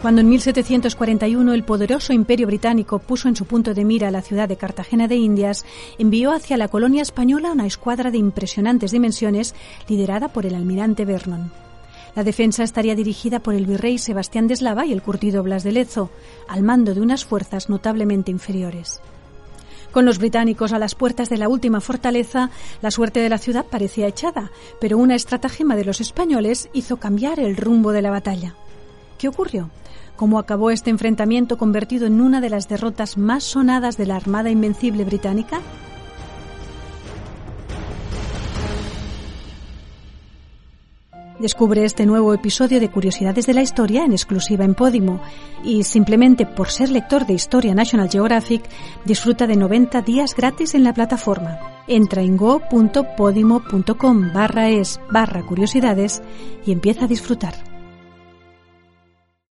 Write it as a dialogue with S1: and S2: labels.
S1: Cuando en 1741 el poderoso imperio británico puso en su punto de mira la ciudad de Cartagena de Indias, envió hacia la colonia española una escuadra de impresionantes dimensiones liderada por el almirante Vernon. La defensa estaría dirigida por el virrey Sebastián de Eslava y el curtido Blas de Lezo, al mando de unas fuerzas notablemente inferiores. Con los británicos a las puertas de la última fortaleza, la suerte de la ciudad parecía echada, pero una estratagema de los españoles hizo cambiar el rumbo de la batalla. ¿Qué ocurrió? ¿Cómo acabó este enfrentamiento convertido en una de las derrotas más sonadas de la Armada Invencible británica? Descubre este nuevo episodio de Curiosidades de la Historia en exclusiva en Podimo y simplemente por ser lector de Historia National Geographic disfruta de 90 días gratis en la plataforma. Entra en go.podimo.com barra es barra curiosidades y empieza a disfrutar.